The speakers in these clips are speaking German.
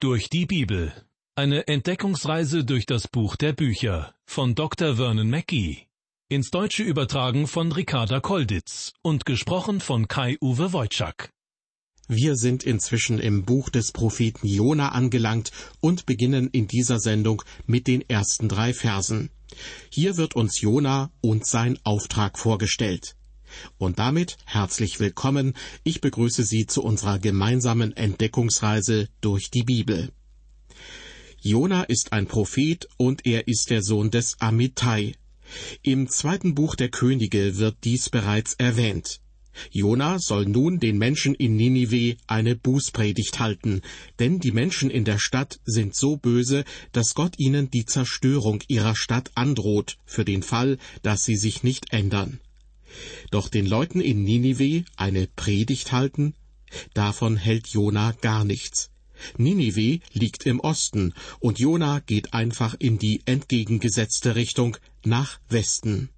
Durch die Bibel. Eine Entdeckungsreise durch das Buch der Bücher von Dr. Vernon Mackey. Ins Deutsche übertragen von Ricarda Kolditz und gesprochen von Kai-Uwe Wojczak. Wir sind inzwischen im Buch des Propheten Jona angelangt und beginnen in dieser Sendung mit den ersten drei Versen. Hier wird uns Jona und sein Auftrag vorgestellt. Und damit herzlich willkommen. Ich begrüße Sie zu unserer gemeinsamen Entdeckungsreise durch die Bibel. Jona ist ein Prophet und er ist der Sohn des Amittai. Im zweiten Buch der Könige wird dies bereits erwähnt. Jona soll nun den Menschen in Ninive eine Bußpredigt halten, denn die Menschen in der Stadt sind so böse, dass Gott ihnen die Zerstörung ihrer Stadt androht, für den Fall, dass sie sich nicht ändern. Doch den Leuten in Ninive eine Predigt halten? Davon hält Jona gar nichts. Ninive liegt im Osten und Jona geht einfach in die entgegengesetzte Richtung nach Westen.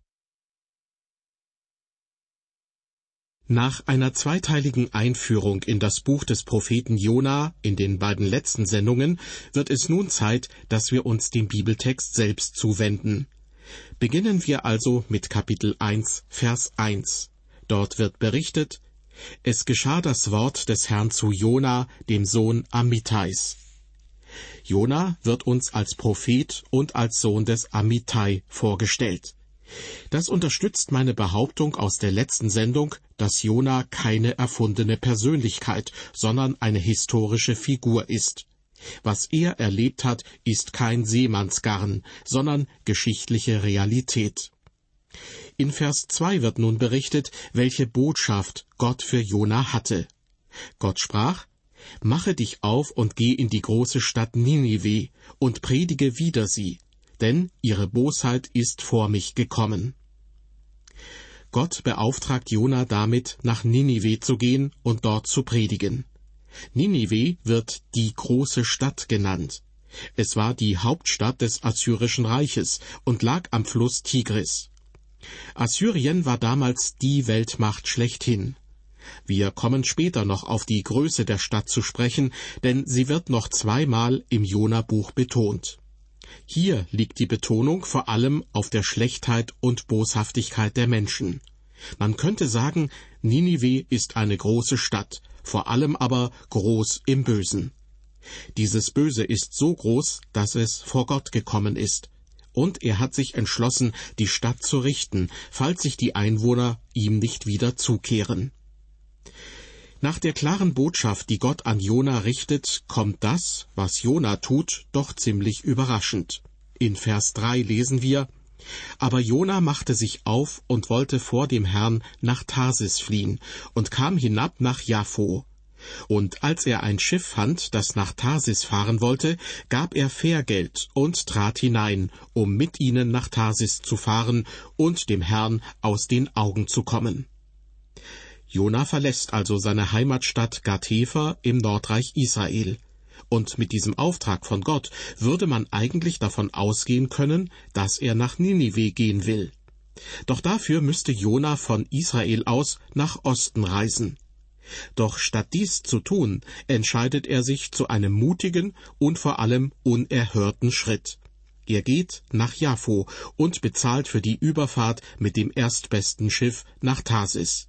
Nach einer zweiteiligen Einführung in das Buch des Propheten Jona in den beiden letzten Sendungen wird es nun Zeit, dass wir uns dem Bibeltext selbst zuwenden. Beginnen wir also mit Kapitel 1, Vers 1. Dort wird berichtet, es geschah das Wort des Herrn zu Jona, dem Sohn Amittais. Jona wird uns als Prophet und als Sohn des Amittai vorgestellt. Das unterstützt meine Behauptung aus der letzten Sendung, dass Jona keine erfundene Persönlichkeit, sondern eine historische Figur ist. Was er erlebt hat, ist kein Seemannsgarn, sondern geschichtliche Realität. In Vers 2 wird nun berichtet, welche Botschaft Gott für Jona hatte. Gott sprach, Mache dich auf und geh in die große Stadt Ninive und predige wider sie, denn ihre Bosheit ist vor mich gekommen. Gott beauftragt Jona damit, nach Ninive zu gehen und dort zu predigen. Ninive wird die große Stadt genannt. Es war die Hauptstadt des Assyrischen Reiches und lag am Fluss Tigris. Assyrien war damals die Weltmacht schlechthin. Wir kommen später noch auf die Größe der Stadt zu sprechen, denn sie wird noch zweimal im Jona-Buch betont. Hier liegt die Betonung vor allem auf der Schlechtheit und Boshaftigkeit der Menschen. Man könnte sagen, Ninive ist eine große Stadt, vor allem aber groß im Bösen. Dieses Böse ist so groß, dass es vor Gott gekommen ist. Und er hat sich entschlossen, die Stadt zu richten, falls sich die Einwohner ihm nicht wieder zukehren. Nach der klaren Botschaft, die Gott an Jona richtet, kommt das, was Jona tut, doch ziemlich überraschend. In Vers 3 lesen wir, aber Jona machte sich auf und wollte vor dem Herrn nach Tarsis fliehen und kam hinab nach Jaffo. Und als er ein Schiff fand, das nach Tarsis fahren wollte, gab er Fährgeld und trat hinein, um mit ihnen nach Tarsis zu fahren und dem Herrn aus den Augen zu kommen. Jona verlässt also seine Heimatstadt Gathefer im Nordreich Israel. Und mit diesem Auftrag von Gott würde man eigentlich davon ausgehen können, dass er nach Ninive gehen will. Doch dafür müsste Jona von Israel aus nach Osten reisen. Doch statt dies zu tun, entscheidet er sich zu einem mutigen und vor allem unerhörten Schritt. Er geht nach Jaffo und bezahlt für die Überfahrt mit dem erstbesten Schiff nach Tarsis.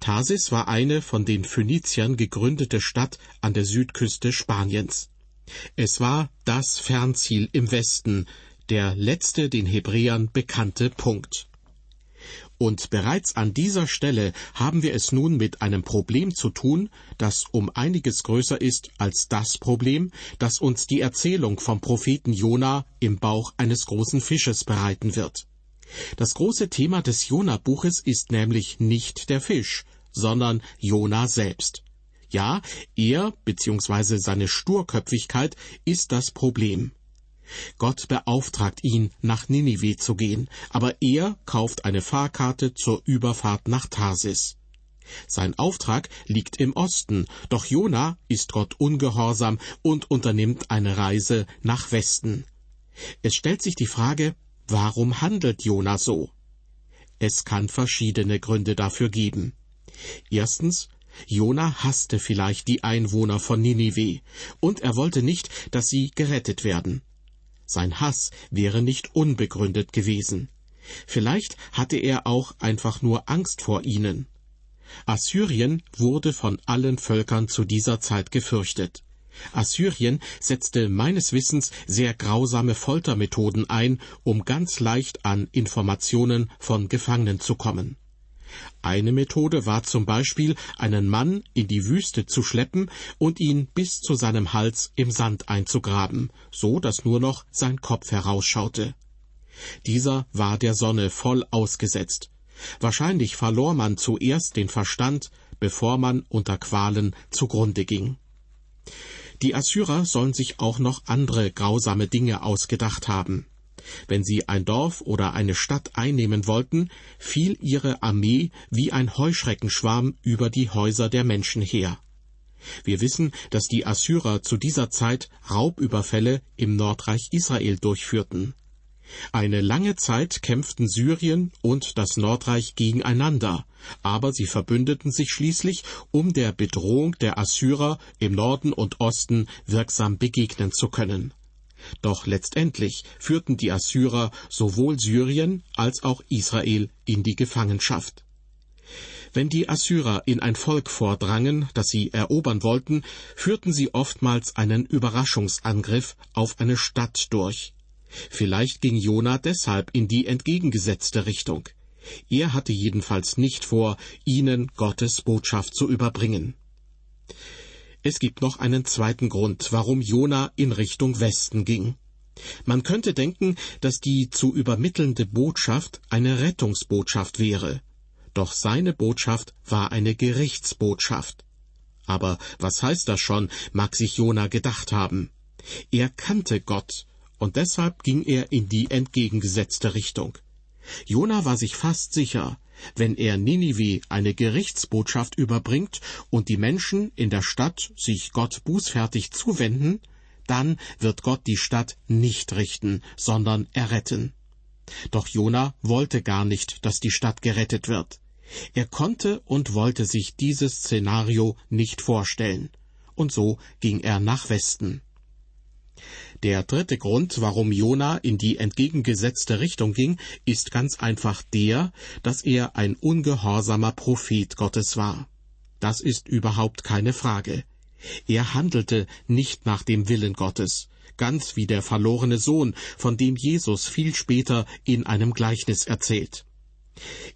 Tarsis war eine von den Phöniziern gegründete Stadt an der Südküste Spaniens. Es war das Fernziel im Westen, der letzte den Hebräern bekannte Punkt. Und bereits an dieser Stelle haben wir es nun mit einem Problem zu tun, das um einiges größer ist als das Problem, das uns die Erzählung vom Propheten Jona im Bauch eines großen Fisches bereiten wird. Das große Thema des Jona-Buches ist nämlich nicht der Fisch, sondern Jona selbst. Ja, er bzw. seine Sturköpfigkeit ist das Problem. Gott beauftragt ihn, nach Ninive zu gehen, aber er kauft eine Fahrkarte zur Überfahrt nach Tarsis. Sein Auftrag liegt im Osten, doch Jona ist Gott ungehorsam und unternimmt eine Reise nach Westen. Es stellt sich die Frage, Warum handelt Jona so? Es kann verschiedene Gründe dafür geben. Erstens, Jona hasste vielleicht die Einwohner von Ninive, und er wollte nicht, dass sie gerettet werden. Sein Hass wäre nicht unbegründet gewesen. Vielleicht hatte er auch einfach nur Angst vor ihnen. Assyrien wurde von allen Völkern zu dieser Zeit gefürchtet. Assyrien setzte meines Wissens sehr grausame Foltermethoden ein, um ganz leicht an Informationen von Gefangenen zu kommen. Eine Methode war zum Beispiel, einen Mann in die Wüste zu schleppen und ihn bis zu seinem Hals im Sand einzugraben, so dass nur noch sein Kopf herausschaute. Dieser war der Sonne voll ausgesetzt. Wahrscheinlich verlor man zuerst den Verstand, bevor man unter Qualen zugrunde ging. Die Assyrer sollen sich auch noch andere grausame Dinge ausgedacht haben. Wenn sie ein Dorf oder eine Stadt einnehmen wollten, fiel ihre Armee wie ein Heuschreckenschwarm über die Häuser der Menschen her. Wir wissen, dass die Assyrer zu dieser Zeit Raubüberfälle im Nordreich Israel durchführten. Eine lange Zeit kämpften Syrien und das Nordreich gegeneinander, aber sie verbündeten sich schließlich, um der Bedrohung der Assyrer im Norden und Osten wirksam begegnen zu können. Doch letztendlich führten die Assyrer sowohl Syrien als auch Israel in die Gefangenschaft. Wenn die Assyrer in ein Volk vordrangen, das sie erobern wollten, führten sie oftmals einen Überraschungsangriff auf eine Stadt durch. Vielleicht ging Jona deshalb in die entgegengesetzte Richtung. Er hatte jedenfalls nicht vor, ihnen Gottes Botschaft zu überbringen. Es gibt noch einen zweiten Grund, warum Jona in Richtung Westen ging. Man könnte denken, dass die zu übermittelnde Botschaft eine Rettungsbotschaft wäre. Doch seine Botschaft war eine Gerichtsbotschaft. Aber was heißt das schon, mag sich Jona gedacht haben. Er kannte Gott und deshalb ging er in die entgegengesetzte Richtung. Jona war sich fast sicher, wenn er Ninive eine Gerichtsbotschaft überbringt und die Menschen in der Stadt sich Gott bußfertig zuwenden, dann wird Gott die Stadt nicht richten, sondern erretten. Doch Jona wollte gar nicht, dass die Stadt gerettet wird. Er konnte und wollte sich dieses Szenario nicht vorstellen. Und so ging er nach Westen. Der dritte Grund, warum Jona in die entgegengesetzte Richtung ging, ist ganz einfach der, dass er ein ungehorsamer Prophet Gottes war. Das ist überhaupt keine Frage. Er handelte nicht nach dem Willen Gottes, ganz wie der verlorene Sohn, von dem Jesus viel später in einem Gleichnis erzählt.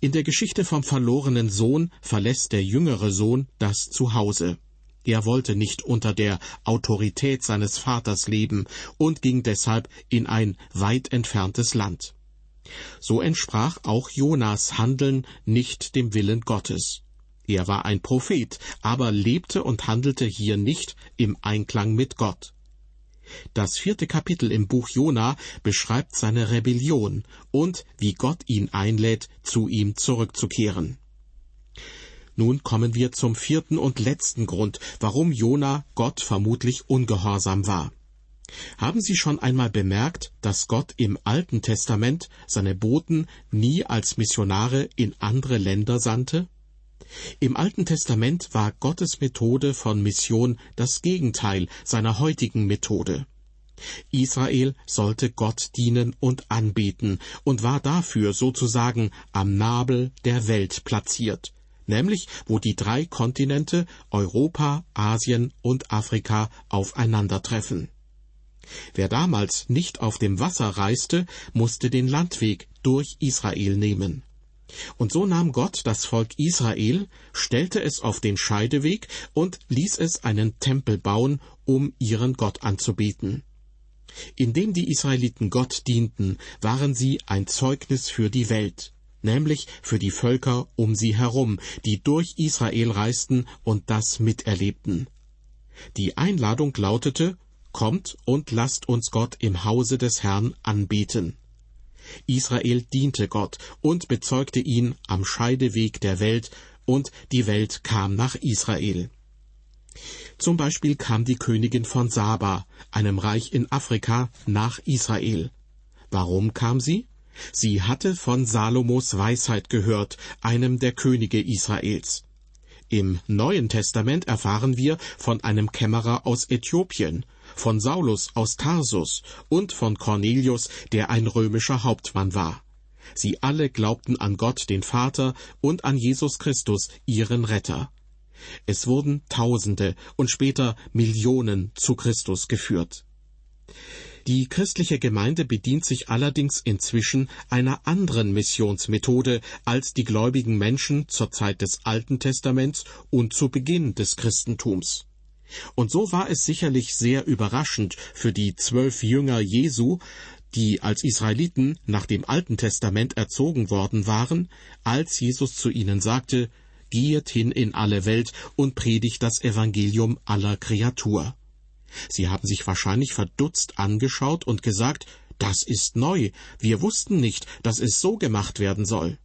In der Geschichte vom verlorenen Sohn verlässt der jüngere Sohn das Zuhause. Er wollte nicht unter der Autorität seines Vaters leben und ging deshalb in ein weit entferntes Land. So entsprach auch Jonas Handeln nicht dem Willen Gottes. Er war ein Prophet, aber lebte und handelte hier nicht im Einklang mit Gott. Das vierte Kapitel im Buch Jona beschreibt seine Rebellion und wie Gott ihn einlädt, zu ihm zurückzukehren. Nun kommen wir zum vierten und letzten Grund, warum Jona Gott vermutlich ungehorsam war. Haben Sie schon einmal bemerkt, dass Gott im Alten Testament seine Boten nie als Missionare in andere Länder sandte? Im Alten Testament war Gottes Methode von Mission das Gegenteil seiner heutigen Methode. Israel sollte Gott dienen und anbeten und war dafür sozusagen am Nabel der Welt platziert, nämlich wo die drei Kontinente Europa, Asien und Afrika aufeinandertreffen. Wer damals nicht auf dem Wasser reiste, musste den Landweg durch Israel nehmen. Und so nahm Gott das Volk Israel, stellte es auf den Scheideweg und ließ es einen Tempel bauen, um ihren Gott anzubeten. Indem die Israeliten Gott dienten, waren sie ein Zeugnis für die Welt nämlich für die Völker um sie herum, die durch Israel reisten und das miterlebten. Die Einladung lautete Kommt und lasst uns Gott im Hause des Herrn anbeten. Israel diente Gott und bezeugte ihn am Scheideweg der Welt, und die Welt kam nach Israel. Zum Beispiel kam die Königin von Saba, einem Reich in Afrika, nach Israel. Warum kam sie? Sie hatte von Salomos Weisheit gehört, einem der Könige Israels. Im Neuen Testament erfahren wir von einem Kämmerer aus Äthiopien, von Saulus aus Tarsus und von Cornelius, der ein römischer Hauptmann war. Sie alle glaubten an Gott den Vater und an Jesus Christus, ihren Retter. Es wurden Tausende und später Millionen zu Christus geführt. Die christliche Gemeinde bedient sich allerdings inzwischen einer anderen Missionsmethode als die gläubigen Menschen zur Zeit des Alten Testaments und zu Beginn des Christentums. Und so war es sicherlich sehr überraschend für die zwölf Jünger Jesu, die als Israeliten nach dem Alten Testament erzogen worden waren, als Jesus zu ihnen sagte, Geht hin in alle Welt und predigt das Evangelium aller Kreatur. Sie haben sich wahrscheinlich verdutzt angeschaut und gesagt, das ist neu, wir wussten nicht, dass es so gemacht werden soll.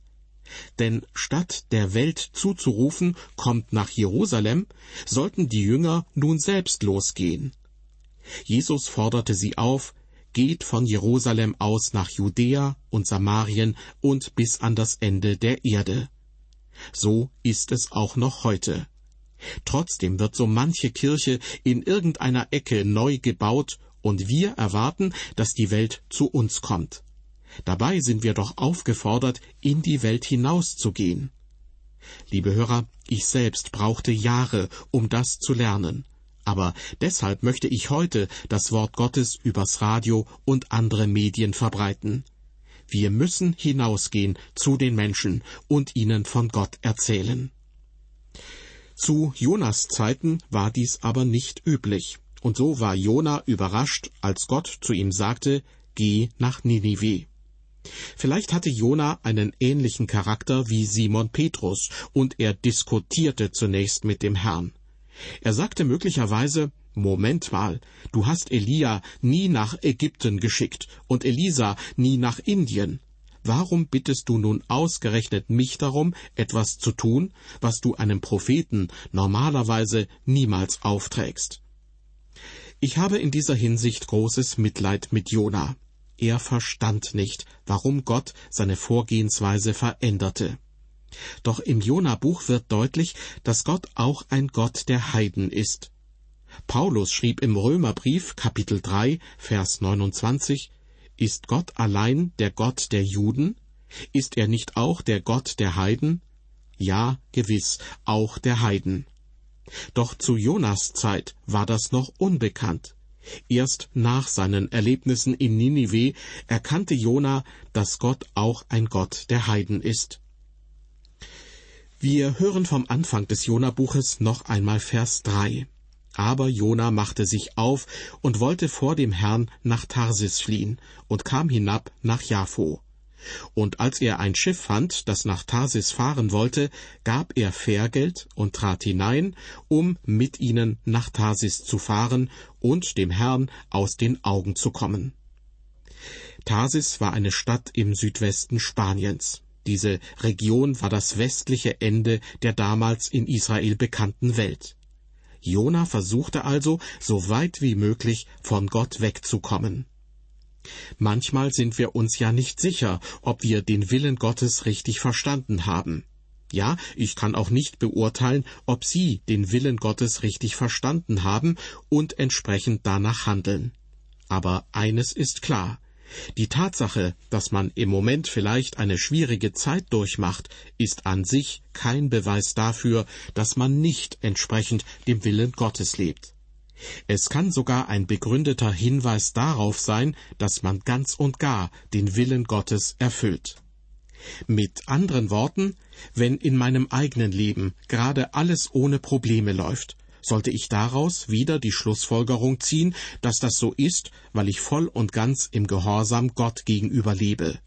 Denn statt der Welt zuzurufen, kommt nach Jerusalem, sollten die Jünger nun selbst losgehen. Jesus forderte sie auf, geht von Jerusalem aus nach Judäa und Samarien und bis an das Ende der Erde. So ist es auch noch heute. Trotzdem wird so manche Kirche in irgendeiner Ecke neu gebaut und wir erwarten, dass die Welt zu uns kommt. Dabei sind wir doch aufgefordert, in die Welt hinauszugehen. Liebe Hörer, ich selbst brauchte Jahre, um das zu lernen. Aber deshalb möchte ich heute das Wort Gottes übers Radio und andere Medien verbreiten. Wir müssen hinausgehen zu den Menschen und ihnen von Gott erzählen. Zu Jonas Zeiten war dies aber nicht üblich, und so war Jona überrascht, als Gott zu ihm sagte, Geh nach Ninive. Vielleicht hatte Jona einen ähnlichen Charakter wie Simon Petrus, und er diskutierte zunächst mit dem Herrn. Er sagte möglicherweise, Moment mal, du hast Elia nie nach Ägypten geschickt und Elisa nie nach Indien. Warum bittest du nun ausgerechnet mich darum, etwas zu tun, was du einem Propheten normalerweise niemals aufträgst? Ich habe in dieser Hinsicht großes Mitleid mit Jona. Er verstand nicht, warum Gott seine Vorgehensweise veränderte. Doch im Jona-Buch wird deutlich, dass Gott auch ein Gott der Heiden ist. Paulus schrieb im Römerbrief Kapitel 3, Vers 29, Ist Gott allein der Gott der Juden? Ist er nicht auch der Gott der Heiden? Ja, gewiss, auch der Heiden. Doch zu Jonas Zeit war das noch unbekannt. Erst nach seinen Erlebnissen in Ninive erkannte Jona, dass Gott auch ein Gott der Heiden ist. Wir hören vom Anfang des Jona-Buches noch einmal Vers 3. Aber Jona machte sich auf und wollte vor dem Herrn nach Tarsis fliehen und kam hinab nach Jaffo. Und als er ein Schiff fand, das nach Tarsis fahren wollte, gab er Fährgeld und trat hinein, um mit ihnen nach Tarsis zu fahren und dem Herrn aus den Augen zu kommen. Tarsis war eine Stadt im Südwesten Spaniens. Diese Region war das westliche Ende der damals in Israel bekannten Welt. Jona versuchte also, so weit wie möglich von Gott wegzukommen. Manchmal sind wir uns ja nicht sicher, ob wir den Willen Gottes richtig verstanden haben. Ja, ich kann auch nicht beurteilen, ob Sie den Willen Gottes richtig verstanden haben und entsprechend danach handeln. Aber eines ist klar, die Tatsache, dass man im Moment vielleicht eine schwierige Zeit durchmacht, ist an sich kein Beweis dafür, dass man nicht entsprechend dem Willen Gottes lebt. Es kann sogar ein begründeter Hinweis darauf sein, dass man ganz und gar den Willen Gottes erfüllt. Mit anderen Worten, wenn in meinem eigenen Leben gerade alles ohne Probleme läuft, sollte ich daraus wieder die Schlussfolgerung ziehen, dass das so ist, weil ich voll und ganz im Gehorsam Gott gegenüber lebe.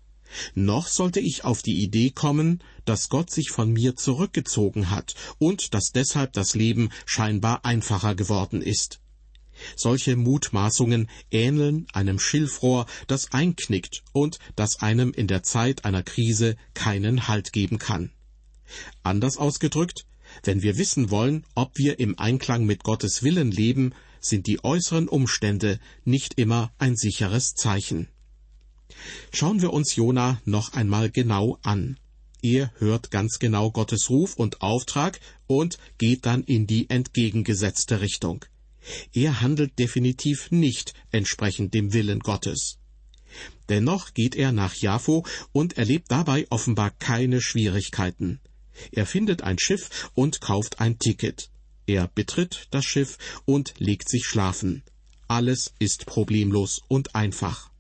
Noch sollte ich auf die Idee kommen, dass Gott sich von mir zurückgezogen hat und dass deshalb das Leben scheinbar einfacher geworden ist. Solche Mutmaßungen ähneln einem Schilfrohr, das einknickt und das einem in der Zeit einer Krise keinen Halt geben kann. Anders ausgedrückt, wenn wir wissen wollen, ob wir im Einklang mit Gottes Willen leben, sind die äußeren Umstände nicht immer ein sicheres Zeichen. Schauen wir uns Jona noch einmal genau an. Er hört ganz genau Gottes Ruf und Auftrag und geht dann in die entgegengesetzte Richtung. Er handelt definitiv nicht entsprechend dem Willen Gottes. Dennoch geht er nach Jaffo und erlebt dabei offenbar keine Schwierigkeiten. Er findet ein Schiff und kauft ein Ticket. Er betritt das Schiff und legt sich schlafen. Alles ist problemlos und einfach.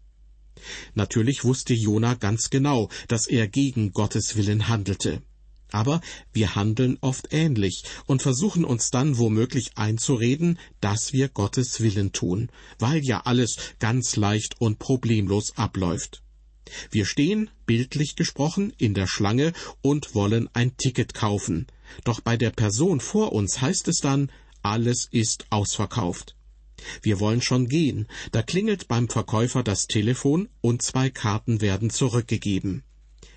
Natürlich wusste Jona ganz genau, dass er gegen Gottes Willen handelte. Aber wir handeln oft ähnlich und versuchen uns dann womöglich einzureden, dass wir Gottes Willen tun, weil ja alles ganz leicht und problemlos abläuft. Wir stehen, bildlich gesprochen, in der Schlange und wollen ein Ticket kaufen. Doch bei der Person vor uns heißt es dann, alles ist ausverkauft. Wir wollen schon gehen, da klingelt beim Verkäufer das Telefon und zwei Karten werden zurückgegeben.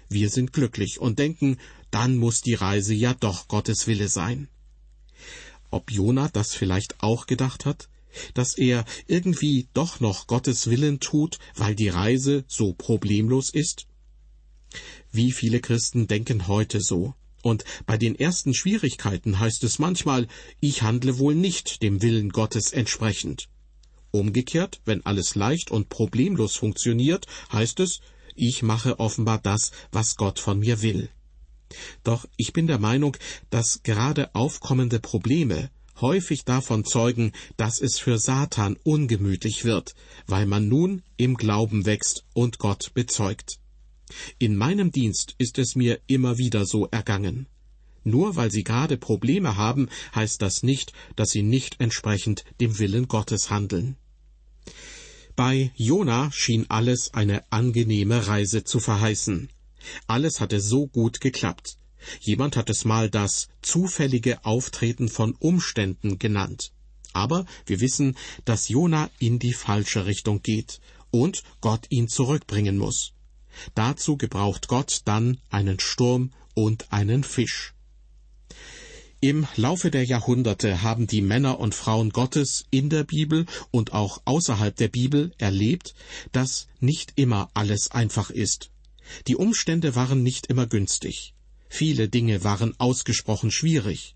Wir sind glücklich und denken, dann muss die Reise ja doch Gottes Wille sein. Ob Jona das vielleicht auch gedacht hat? Dass er irgendwie doch noch Gottes Willen tut, weil die Reise so problemlos ist? Wie viele Christen denken heute so? Und bei den ersten Schwierigkeiten heißt es manchmal, ich handle wohl nicht dem Willen Gottes entsprechend. Umgekehrt, wenn alles leicht und problemlos funktioniert, heißt es, ich mache offenbar das, was Gott von mir will. Doch ich bin der Meinung, dass gerade aufkommende Probleme häufig davon zeugen, dass es für Satan ungemütlich wird, weil man nun im Glauben wächst und Gott bezeugt. In meinem Dienst ist es mir immer wieder so ergangen. Nur weil Sie gerade Probleme haben, heißt das nicht, dass Sie nicht entsprechend dem Willen Gottes handeln. Bei Jona schien alles eine angenehme Reise zu verheißen. Alles hatte so gut geklappt. Jemand hat es mal das zufällige Auftreten von Umständen genannt. Aber wir wissen, dass Jona in die falsche Richtung geht und Gott ihn zurückbringen muss. Dazu gebraucht Gott dann einen Sturm und einen Fisch. Im Laufe der Jahrhunderte haben die Männer und Frauen Gottes in der Bibel und auch außerhalb der Bibel erlebt, dass nicht immer alles einfach ist. Die Umstände waren nicht immer günstig. Viele Dinge waren ausgesprochen schwierig.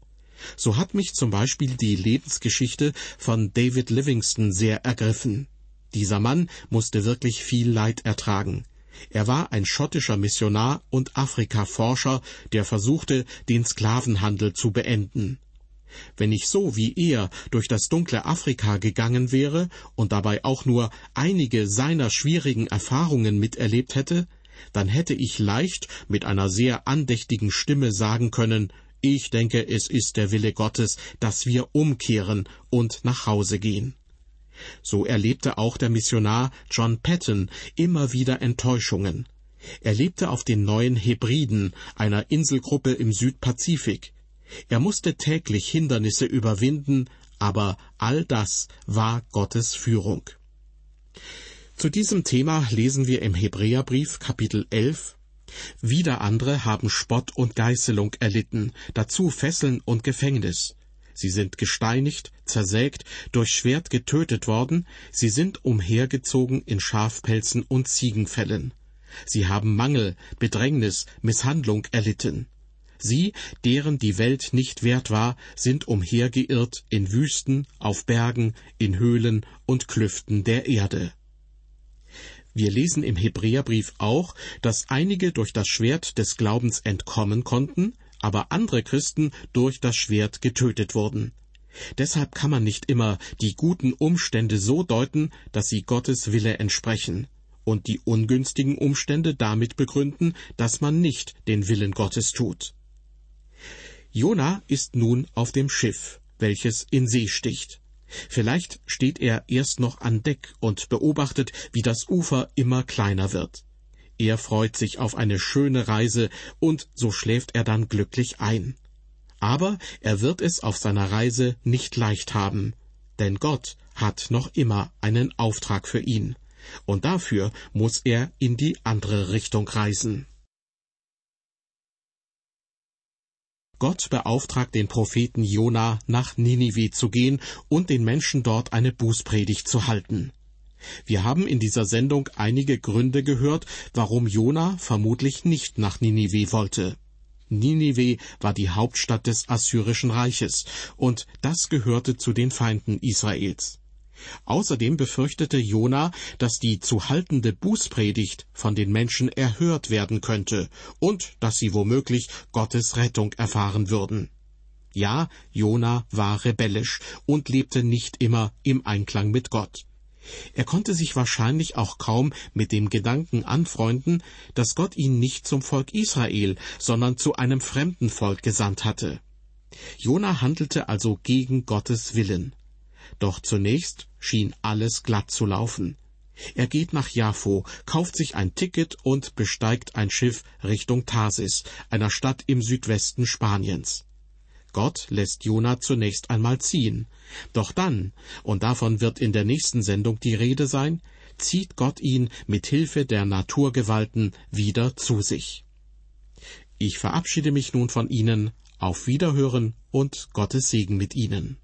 So hat mich zum Beispiel die Lebensgeschichte von David Livingston sehr ergriffen. Dieser Mann musste wirklich viel Leid ertragen. Er war ein schottischer Missionar und Afrikaforscher, der versuchte, den Sklavenhandel zu beenden. Wenn ich so wie er durch das dunkle Afrika gegangen wäre und dabei auch nur einige seiner schwierigen Erfahrungen miterlebt hätte, dann hätte ich leicht mit einer sehr andächtigen Stimme sagen können, ich denke, es ist der Wille Gottes, dass wir umkehren und nach Hause gehen. So erlebte auch der Missionar John Patton immer wieder Enttäuschungen. Er lebte auf den neuen Hebriden, einer Inselgruppe im Südpazifik. Er musste täglich Hindernisse überwinden, aber all das war Gottes Führung. Zu diesem Thema lesen wir im Hebräerbrief Kapitel 11 Wieder andere haben Spott und Geißelung erlitten, dazu Fesseln und Gefängnis. Sie sind gesteinigt, zersägt, durch Schwert getötet worden, sie sind umhergezogen in Schafpelzen und Ziegenfällen. Sie haben Mangel, Bedrängnis, Misshandlung erlitten. Sie, deren die Welt nicht wert war, sind umhergeirrt in Wüsten, auf Bergen, in Höhlen und Klüften der Erde. Wir lesen im Hebräerbrief auch, dass einige durch das Schwert des Glaubens entkommen konnten, aber andere Christen durch das Schwert getötet wurden. Deshalb kann man nicht immer die guten Umstände so deuten, dass sie Gottes Wille entsprechen, und die ungünstigen Umstände damit begründen, dass man nicht den Willen Gottes tut. Jona ist nun auf dem Schiff, welches in See sticht. Vielleicht steht er erst noch an Deck und beobachtet, wie das Ufer immer kleiner wird. Er freut sich auf eine schöne Reise, und so schläft er dann glücklich ein. Aber er wird es auf seiner Reise nicht leicht haben, denn Gott hat noch immer einen Auftrag für ihn, und dafür muss er in die andere Richtung reisen. Gott beauftragt den Propheten Jona, nach Ninive zu gehen und den Menschen dort eine Bußpredigt zu halten. Wir haben in dieser Sendung einige Gründe gehört, warum Jona vermutlich nicht nach Ninive wollte. Ninive war die Hauptstadt des Assyrischen Reiches, und das gehörte zu den Feinden Israels. Außerdem befürchtete Jona, dass die zu haltende Bußpredigt von den Menschen erhört werden könnte und dass sie womöglich Gottes Rettung erfahren würden. Ja, Jona war rebellisch und lebte nicht immer im Einklang mit Gott. Er konnte sich wahrscheinlich auch kaum mit dem Gedanken anfreunden, dass Gott ihn nicht zum Volk Israel, sondern zu einem fremden Volk gesandt hatte. Jona handelte also gegen Gottes Willen. Doch zunächst schien alles glatt zu laufen. Er geht nach Jaffo, kauft sich ein Ticket und besteigt ein Schiff Richtung Tarsis, einer Stadt im Südwesten Spaniens. Gott lässt Jona zunächst einmal ziehen. Doch dann, und davon wird in der nächsten Sendung die Rede sein, zieht Gott ihn mit Hilfe der Naturgewalten wieder zu sich. Ich verabschiede mich nun von Ihnen, auf Wiederhören und Gottes Segen mit Ihnen.